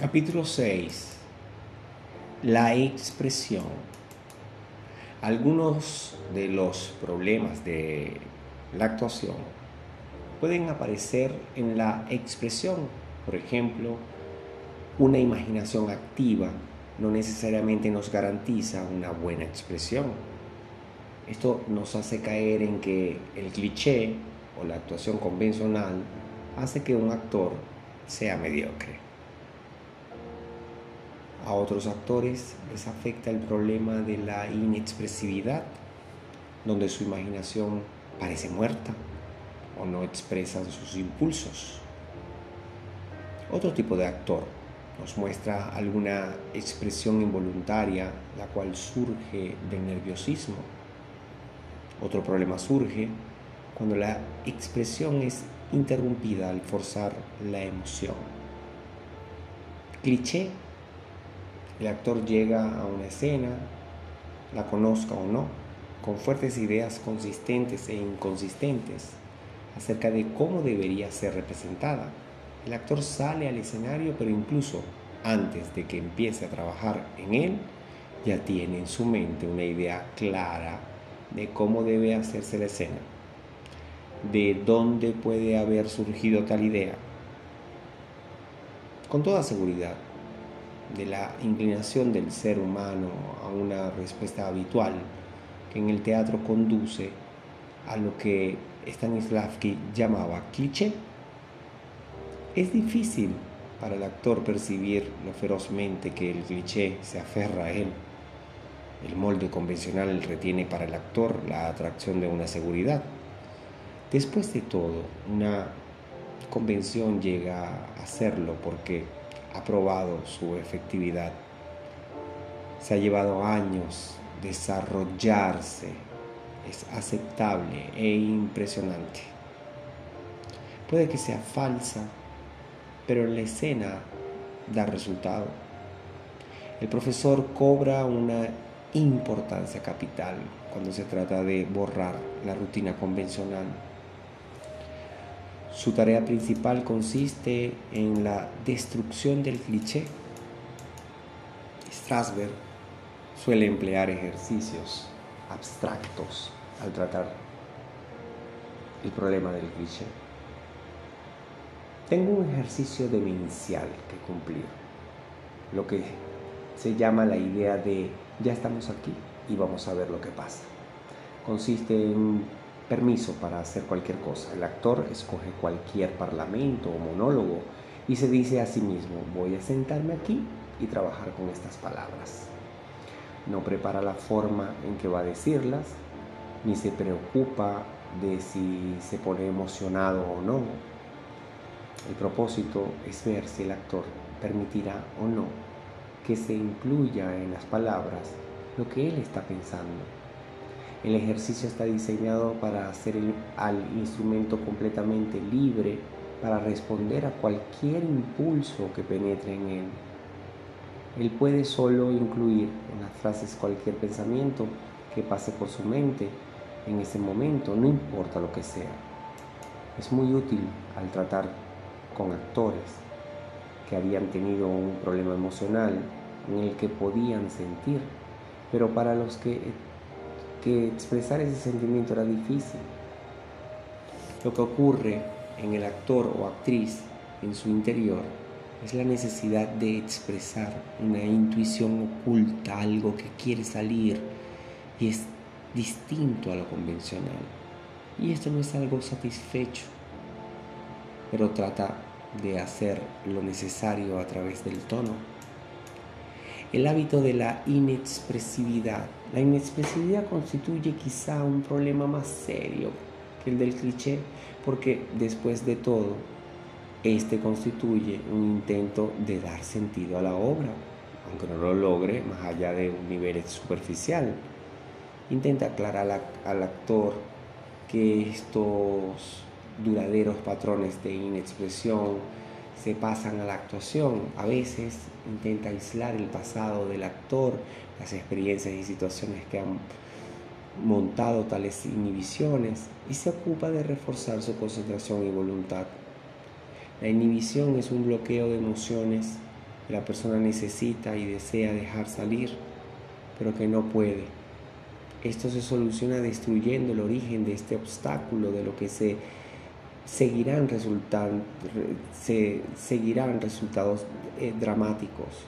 Capítulo 6. La expresión. Algunos de los problemas de la actuación pueden aparecer en la expresión. Por ejemplo, una imaginación activa no necesariamente nos garantiza una buena expresión. Esto nos hace caer en que el cliché o la actuación convencional hace que un actor sea mediocre. A otros actores les afecta el problema de la inexpresividad, donde su imaginación parece muerta o no expresan sus impulsos. Otro tipo de actor nos muestra alguna expresión involuntaria, la cual surge del nerviosismo. Otro problema surge cuando la expresión es interrumpida al forzar la emoción. Cliché el actor llega a una escena, la conozca o no, con fuertes ideas consistentes e inconsistentes acerca de cómo debería ser representada. El actor sale al escenario, pero incluso antes de que empiece a trabajar en él, ya tiene en su mente una idea clara de cómo debe hacerse la escena, de dónde puede haber surgido tal idea. Con toda seguridad, de la inclinación del ser humano a una respuesta habitual que en el teatro conduce a lo que Stanislavski llamaba cliché. Es difícil para el actor percibir lo ferozmente que el cliché se aferra a él. El molde convencional retiene para el actor la atracción de una seguridad. Después de todo, una convención llega a hacerlo porque ha probado su efectividad. Se ha llevado años desarrollarse, es aceptable e impresionante. Puede que sea falsa, pero la escena da resultado. El profesor cobra una importancia capital cuando se trata de borrar la rutina convencional su tarea principal consiste en la destrucción del cliché. Strasberg suele emplear ejercicios abstractos al tratar el problema del cliché. Tengo un ejercicio demencial que cumplir, lo que se llama la idea de ya estamos aquí y vamos a ver lo que pasa. Consiste en permiso para hacer cualquier cosa. El actor escoge cualquier parlamento o monólogo y se dice a sí mismo, voy a sentarme aquí y trabajar con estas palabras. No prepara la forma en que va a decirlas, ni se preocupa de si se pone emocionado o no. El propósito es ver si el actor permitirá o no que se incluya en las palabras lo que él está pensando el ejercicio está diseñado para hacer al instrumento completamente libre para responder a cualquier impulso que penetre en él. Él puede solo incluir en las frases cualquier pensamiento que pase por su mente en ese momento, no importa lo que sea. Es muy útil al tratar con actores que habían tenido un problema emocional en el que podían sentir, pero para los que que expresar ese sentimiento era difícil. Lo que ocurre en el actor o actriz en su interior es la necesidad de expresar una intuición oculta, algo que quiere salir y es distinto a lo convencional. Y esto no es algo satisfecho, pero trata de hacer lo necesario a través del tono el hábito de la inexpresividad. La inexpresividad constituye quizá un problema más serio que el del cliché, porque después de todo, este constituye un intento de dar sentido a la obra, aunque no lo logre más allá de un nivel superficial. Intenta aclarar al actor que estos duraderos patrones de inexpresión se pasan a la actuación. A veces intenta aislar el pasado del actor, las experiencias y situaciones que han montado tales inhibiciones y se ocupa de reforzar su concentración y voluntad. La inhibición es un bloqueo de emociones que la persona necesita y desea dejar salir, pero que no puede. Esto se soluciona destruyendo el origen de este obstáculo, de lo que se seguirán, se seguirán resultados eh, dramáticos.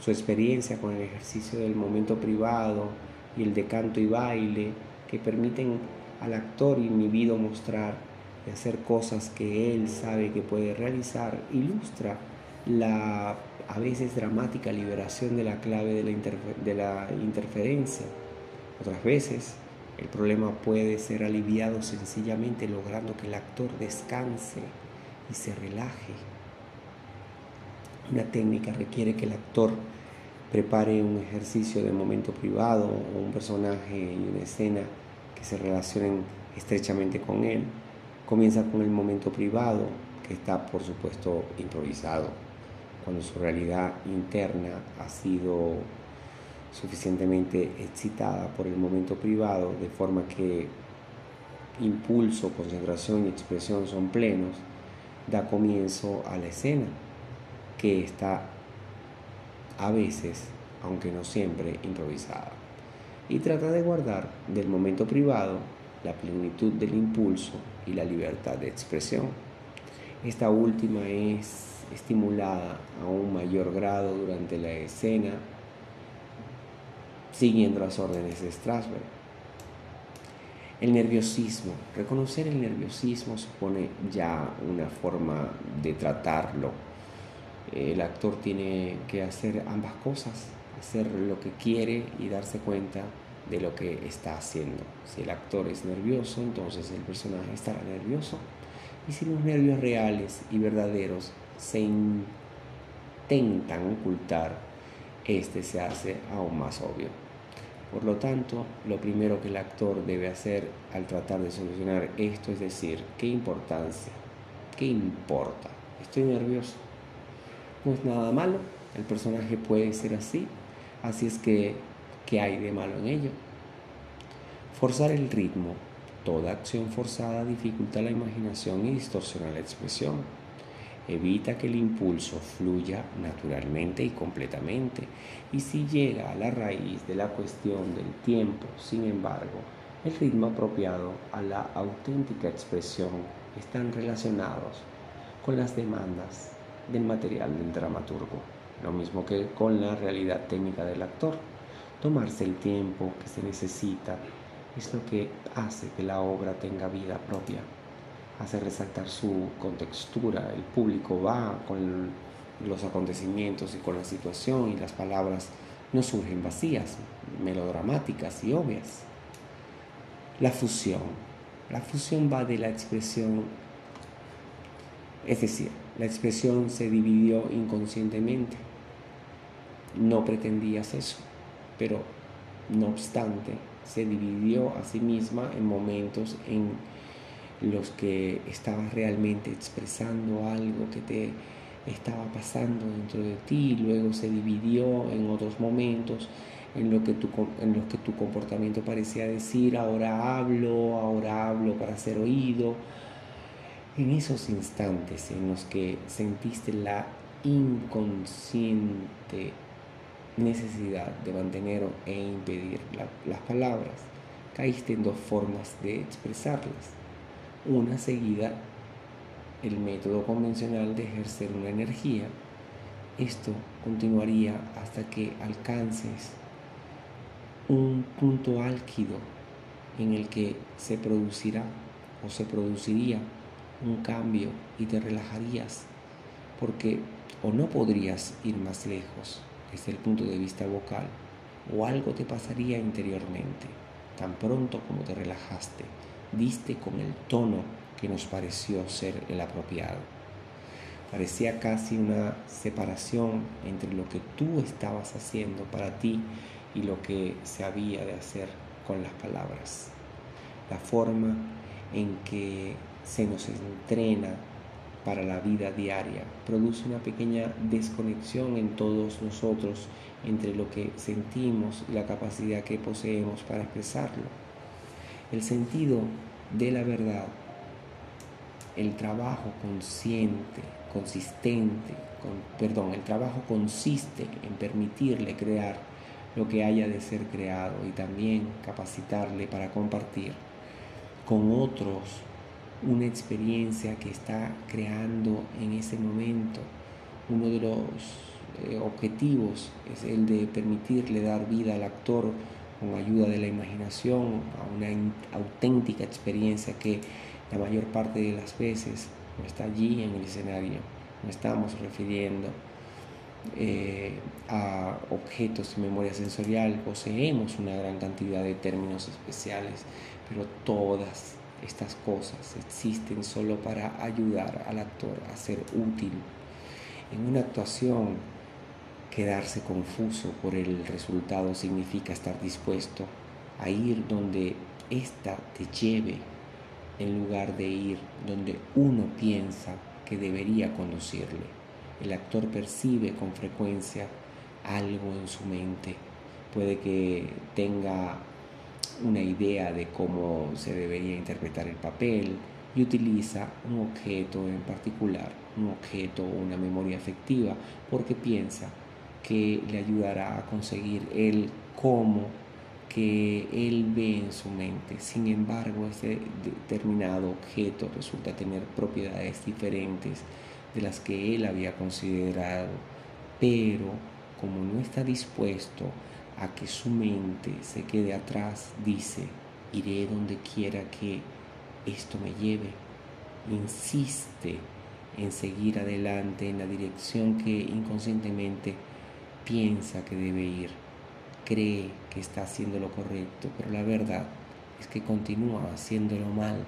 Su experiencia con el ejercicio del momento privado y el de canto y baile que permiten al actor inhibido mostrar y hacer cosas que él sabe que puede realizar, ilustra la a veces dramática liberación de la clave de la, de la interferencia. Otras veces el problema puede ser aliviado sencillamente logrando que el actor descanse y se relaje. Una técnica requiere que el actor prepare un ejercicio de momento privado o un personaje y una escena que se relacionen estrechamente con él. Comienza con el momento privado, que está por supuesto improvisado, cuando su realidad interna ha sido suficientemente excitada por el momento privado, de forma que impulso, concentración y expresión son plenos, da comienzo a la escena, que está a veces, aunque no siempre, improvisada. Y trata de guardar del momento privado la plenitud del impulso y la libertad de expresión. Esta última es estimulada a un mayor grado durante la escena, siguiendo las órdenes de Strasberg. El nerviosismo. Reconocer el nerviosismo supone ya una forma de tratarlo. El actor tiene que hacer ambas cosas, hacer lo que quiere y darse cuenta de lo que está haciendo. Si el actor es nervioso, entonces el personaje estará nervioso. Y si los nervios reales y verdaderos se intentan ocultar, este se hace aún más obvio. Por lo tanto, lo primero que el actor debe hacer al tratar de solucionar esto es decir, ¿qué importancia? ¿Qué importa? Estoy nervioso. No es nada malo, el personaje puede ser así, así es que, ¿qué hay de malo en ello? Forzar el ritmo. Toda acción forzada dificulta la imaginación y distorsiona la expresión evita que el impulso fluya naturalmente y completamente. Y si llega a la raíz de la cuestión del tiempo, sin embargo, el ritmo apropiado a la auténtica expresión están relacionados con las demandas del material del dramaturgo, lo mismo que con la realidad técnica del actor. Tomarse el tiempo que se necesita es lo que hace que la obra tenga vida propia hace resaltar su contextura. El público va con los acontecimientos y con la situación y las palabras no surgen vacías, melodramáticas y obvias. La fusión. La fusión va de la expresión, es decir, la expresión se dividió inconscientemente. No pretendías eso, pero no obstante, se dividió a sí misma en momentos en los que estabas realmente expresando algo que te estaba pasando dentro de ti, luego se dividió en otros momentos en, lo que tu, en los que tu comportamiento parecía decir, ahora hablo, ahora hablo para ser oído. En esos instantes en los que sentiste la inconsciente necesidad de mantener e impedir las palabras, caíste en dos formas de expresarlas una seguida el método convencional de ejercer una energía. Esto continuaría hasta que alcances un punto álquido en el que se producirá o se produciría un cambio y te relajarías porque o no podrías ir más lejos desde el punto de vista vocal o algo te pasaría interiormente tan pronto como te relajaste diste con el tono que nos pareció ser el apropiado. Parecía casi una separación entre lo que tú estabas haciendo para ti y lo que se había de hacer con las palabras. La forma en que se nos entrena para la vida diaria produce una pequeña desconexión en todos nosotros entre lo que sentimos y la capacidad que poseemos para expresarlo el sentido de la verdad, el trabajo consciente consistente, perdón, el trabajo consiste en permitirle crear lo que haya de ser creado y también capacitarle para compartir con otros una experiencia que está creando en ese momento. Uno de los eh, objetivos es el de permitirle dar vida al actor con ayuda de la imaginación a una auténtica experiencia que la mayor parte de las veces no está allí en el escenario, no estamos refiriendo eh, a objetos de memoria sensorial, poseemos una gran cantidad de términos especiales, pero todas estas cosas existen solo para ayudar al actor a ser útil. En una actuación, quedarse confuso por el resultado significa estar dispuesto a ir donde ésta te lleve en lugar de ir donde uno piensa que debería conducirle. El actor percibe con frecuencia algo en su mente. Puede que tenga una idea de cómo se debería interpretar el papel y utiliza un objeto en particular, un objeto o una memoria afectiva, porque piensa que le ayudará a conseguir el cómo que él ve en su mente. Sin embargo, ese determinado objeto resulta tener propiedades diferentes de las que él había considerado, pero como no está dispuesto a que su mente se quede atrás, dice, iré donde quiera que esto me lleve. Insiste en seguir adelante en la dirección que inconscientemente piensa que debe ir. Cree que está haciendo lo correcto, pero la verdad es que continúa haciéndolo mal